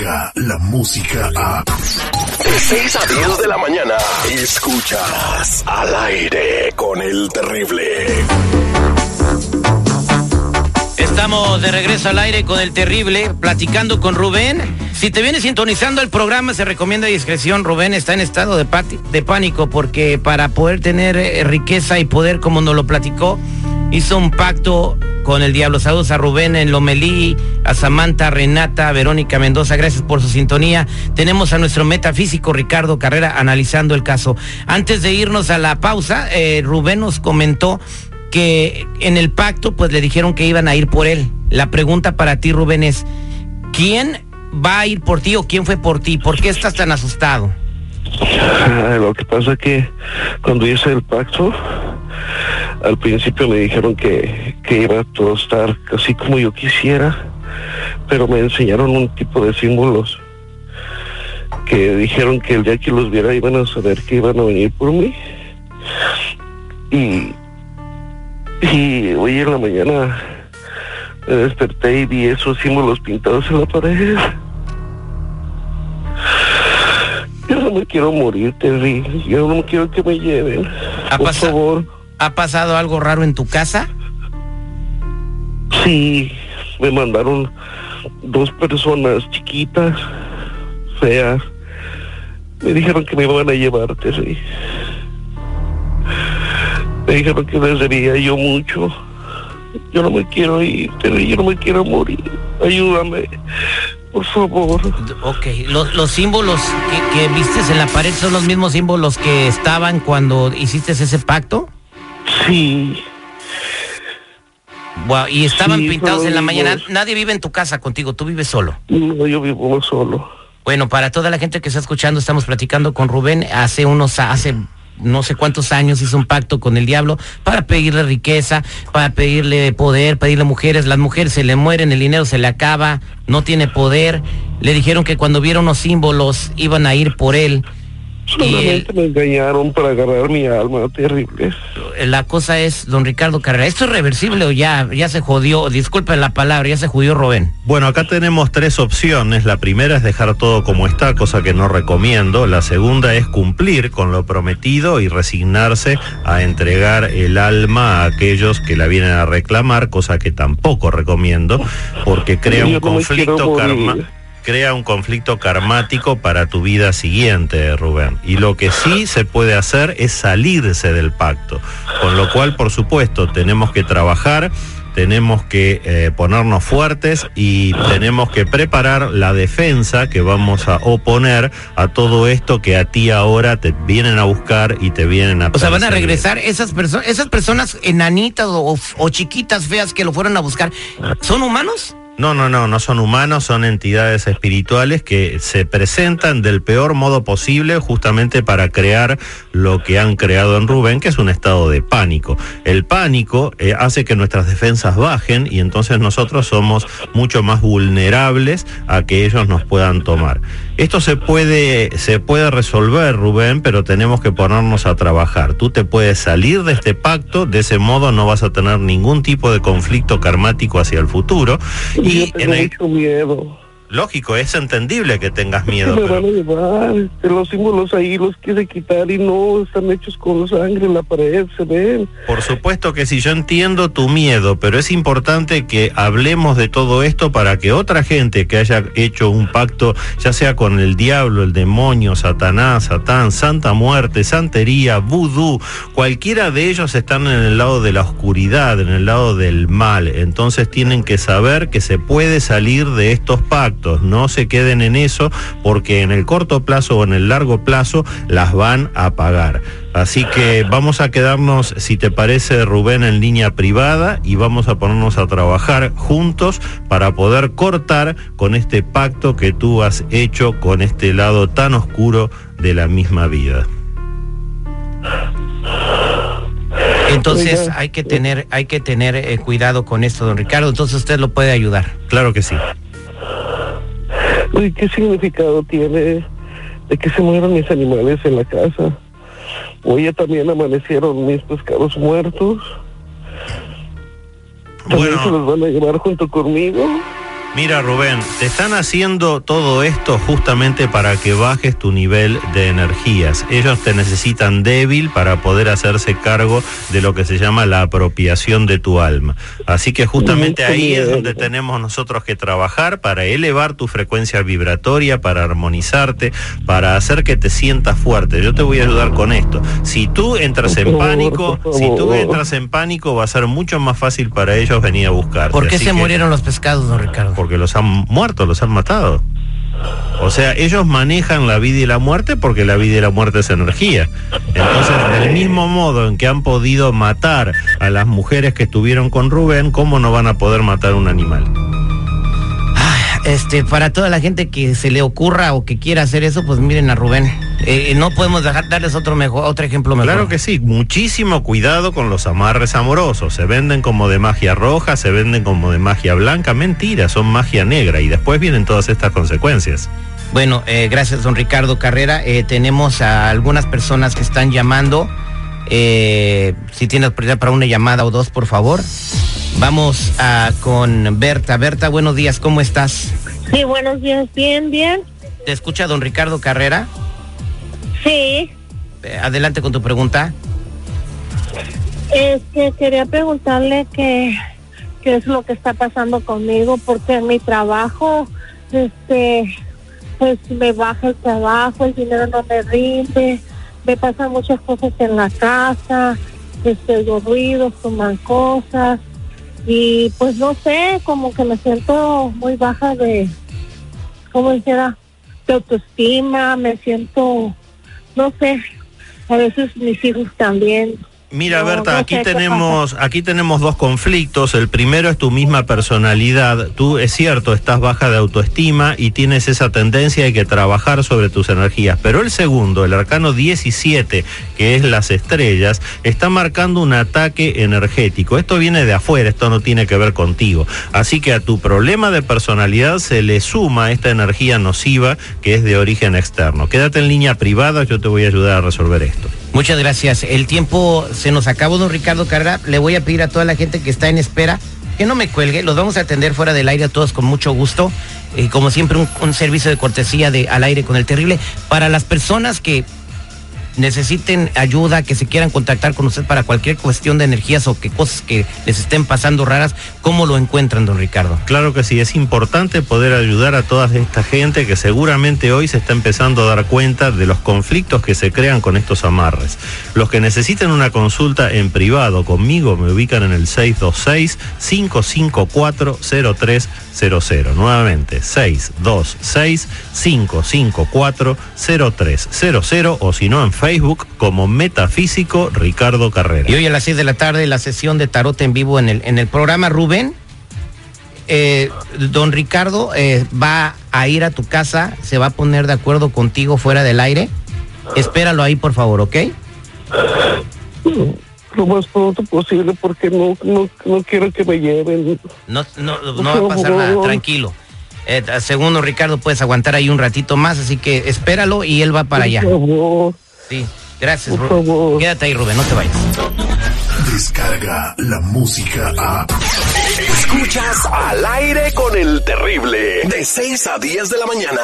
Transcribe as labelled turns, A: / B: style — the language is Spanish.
A: la música a...
B: De 6 a 10 de la mañana, escuchas al aire con el terrible.
C: Estamos de regreso al aire con el terrible, platicando con Rubén. Si te viene sintonizando el programa, se recomienda discreción. Rubén está en estado de, de pánico porque para poder tener eh, riqueza y poder, como nos lo platicó, hizo un pacto con el diablo. Saludos a Rubén en Lomelí, a Samantha, Renata, a Verónica Mendoza. Gracias por su sintonía. Tenemos a nuestro metafísico Ricardo Carrera analizando el caso. Antes de irnos a la pausa, eh, Rubén nos comentó que en el pacto pues le dijeron que iban a ir por él. La pregunta para ti, Rubén, es, ¿quién va a ir por ti o quién fue por ti? ¿Por qué estás tan asustado?
D: Ah, lo que pasa es que cuando hice el pacto, al principio me dijeron que, que iba a todo estar así como yo quisiera, pero me enseñaron un tipo de símbolos que dijeron que el día que los viera iban a saber que iban a venir por mí. Y, y hoy en la mañana me desperté y vi esos símbolos pintados en la pared. Yo no me quiero morir, Terry. Yo no quiero que me lleven. Por favor.
C: ¿Ha pasado algo raro en tu casa?
D: Sí, me mandaron dos personas chiquitas, feas. Me dijeron que me iban a llevar, Terry. Me dijeron que les debía yo mucho. Yo no me quiero ir. Yo no me quiero morir. Ayúdame. Por favor.
C: Ok, los, símbolos que, que vistes en la pared son los mismos símbolos que estaban cuando hiciste ese pacto.
D: Sí.
C: y estaban pintados en la mañana. Nadie vive en tu casa contigo, tú vives solo.
D: No, yo vivo solo.
C: Bueno, para toda la gente que está escuchando, estamos platicando con Rubén hace unos, hace no sé cuántos años hizo un pacto con el diablo para pedirle riqueza, para pedirle poder, pedirle mujeres. Las mujeres se le mueren, el dinero se le acaba, no tiene poder. Le dijeron que cuando viera unos símbolos iban a ir por él.
D: Solamente me engañaron para agarrar mi alma, terrible.
C: La cosa es, don Ricardo Carrera, ¿esto es reversible o ya, ya se jodió? Disculpen la palabra, ya se jodió Rubén.
E: Bueno, acá tenemos tres opciones. La primera es dejar todo como está, cosa que no recomiendo. La segunda es cumplir con lo prometido y resignarse a entregar el alma a aquellos que la vienen a reclamar, cosa que tampoco recomiendo, porque crea un conflicto karma crea un conflicto karmático para tu vida siguiente, Rubén. Y lo que sí se puede hacer es salirse del pacto. Con lo cual, por supuesto, tenemos que trabajar tenemos que eh, ponernos fuertes y tenemos que preparar la defensa que vamos a oponer a todo esto que a ti ahora te vienen a buscar y te vienen a...
C: O sea, van a regresar esas, personas esas personas enanitas o chiquitas feas que lo fueron a buscar, ¿son humanos?
E: No, no, no, no son humanos, son entidades espirituales que se presentan del peor modo posible justamente para crear lo que han creado en Rubén, que es un estado de pánico. El pánico eh, hace que nuestras defensas bajen y entonces nosotros somos mucho más vulnerables a que ellos nos puedan tomar. Esto se puede, se puede resolver, Rubén, pero tenemos que ponernos a trabajar. Tú te puedes salir de este pacto, de ese modo no vas a tener ningún tipo de conflicto karmático hacia el futuro.
D: Y en mucho miedo.
E: Lógico, es entendible que tengas miedo.
D: Me van a llevar, los símbolos ahí los quiere quitar y no están hechos con sangre en la pared, se ven.
E: Por supuesto que sí, yo entiendo tu miedo, pero es importante que hablemos de todo esto para que otra gente que haya hecho un pacto, ya sea con el diablo, el demonio, Satanás, Satán, Santa Muerte, Santería, Vudú, cualquiera de ellos están en el lado de la oscuridad, en el lado del mal. Entonces tienen que saber que se puede salir de estos pactos no se queden en eso porque en el corto plazo o en el largo plazo las van a pagar. Así que vamos a quedarnos, si te parece, Rubén, en línea privada y vamos a ponernos a trabajar juntos para poder cortar con este pacto que tú has hecho con este lado tan oscuro de la misma vida.
C: Entonces hay que tener, hay que tener eh, cuidado con esto, don Ricardo. Entonces usted lo puede ayudar.
E: Claro que sí.
D: ¿Qué significado tiene de que se mueran mis animales en la casa? Hoy también amanecieron mis pescados muertos. ¿También se los van a llevar junto conmigo?
E: Mira Rubén, te están haciendo todo esto justamente para que bajes tu nivel de energías. Ellos te necesitan débil para poder hacerse cargo de lo que se llama la apropiación de tu alma. Así que justamente ahí es donde tenemos nosotros que trabajar para elevar tu frecuencia vibratoria, para armonizarte, para hacer que te sientas fuerte. Yo te voy a ayudar con esto. Si tú entras en pánico, si tú entras en pánico va a ser mucho más fácil para ellos venir a buscarte.
C: ¿Por qué
E: Así
C: se
E: que-
C: murieron los pescados, don Ricardo?
E: Porque los han muerto, los han matado. O sea, ellos manejan la vida y la muerte porque la vida y la muerte es energía. Entonces, del mismo modo en que han podido matar a las mujeres que estuvieron con Rubén, ¿cómo no van a poder matar un animal?
C: Este, para toda la gente que se le ocurra o que quiera hacer eso, pues miren a Rubén. Eh, no podemos dejar, darles otro mejor, otro ejemplo mejor.
E: Claro que sí, muchísimo cuidado con los amarres amorosos. Se venden como de magia roja, se venden como de magia blanca. Mentira, son magia negra y después vienen todas estas consecuencias.
C: Bueno, eh, gracias, don Ricardo Carrera. Eh, tenemos a algunas personas que están llamando. Eh, si tienes oportunidad para una llamada o dos, por favor. Vamos a, con Berta. Berta, buenos días, ¿cómo estás?
F: Sí, buenos días, bien, bien.
C: ¿Te escucha don Ricardo Carrera?
F: Sí,
C: Eh, adelante con tu pregunta.
F: este, quería preguntarle qué, qué es lo que está pasando conmigo, porque en mi trabajo, este, pues me baja el trabajo, el dinero no me rinde, me pasan muchas cosas en la casa, este, oigo ruidos, toman cosas, y pues no sé, como que me siento muy baja de, ¿cómo dijera? De autoestima, me siento, no sé, a veces mis hijos también.
E: Mira, Berta, aquí tenemos, aquí tenemos dos conflictos. El primero es tu misma personalidad. Tú, es cierto, estás baja de autoestima y tienes esa tendencia de que trabajar sobre tus energías. Pero el segundo, el arcano 17, que es las estrellas, está marcando un ataque energético. Esto viene de afuera, esto no tiene que ver contigo. Así que a tu problema de personalidad se le suma esta energía nociva que es de origen externo. Quédate en línea privada, yo te voy a ayudar a resolver esto.
C: Muchas gracias. El tiempo se nos acabó, don Ricardo Carrera. Le voy a pedir a toda la gente que está en espera que no me cuelgue. Los vamos a atender fuera del aire a todos con mucho gusto. Eh, como siempre, un, un servicio de cortesía de al aire con el terrible. Para las personas que necesiten ayuda, que se quieran contactar con usted para cualquier cuestión de energías o que cosas que les estén pasando raras, ¿cómo lo encuentran, don Ricardo?
E: Claro que sí, es importante poder ayudar a toda esta gente que seguramente hoy se está empezando a dar cuenta de los conflictos que se crean con estos amarres. Los que necesiten una consulta en privado conmigo me ubican en el 626-554-0300. Nuevamente, 626-554-0300 o si no en Facebook como Metafísico Ricardo Carrera.
C: Y hoy a las 6 de la tarde la sesión de tarot en vivo en el, en el programa Rubén. eh, don Ricardo eh, va a ir a tu casa, se va a poner de acuerdo contigo fuera del aire. Espéralo ahí, por favor, ¿ok?
D: Lo más pronto posible porque no, no, no quiero que me lleven.
C: No, no, no va a pasar nada, tranquilo. Eh, según Ricardo, puedes aguantar ahí un ratito más, así que espéralo y él va para allá.
D: Por favor.
C: Sí, gracias,
D: Por
C: Rubén.
D: favor.
C: Quédate ahí, Rubén, no te vayas.
A: Descarga la música a.
B: Escuchas al aire con el terrible. De 6 a 10 de la mañana.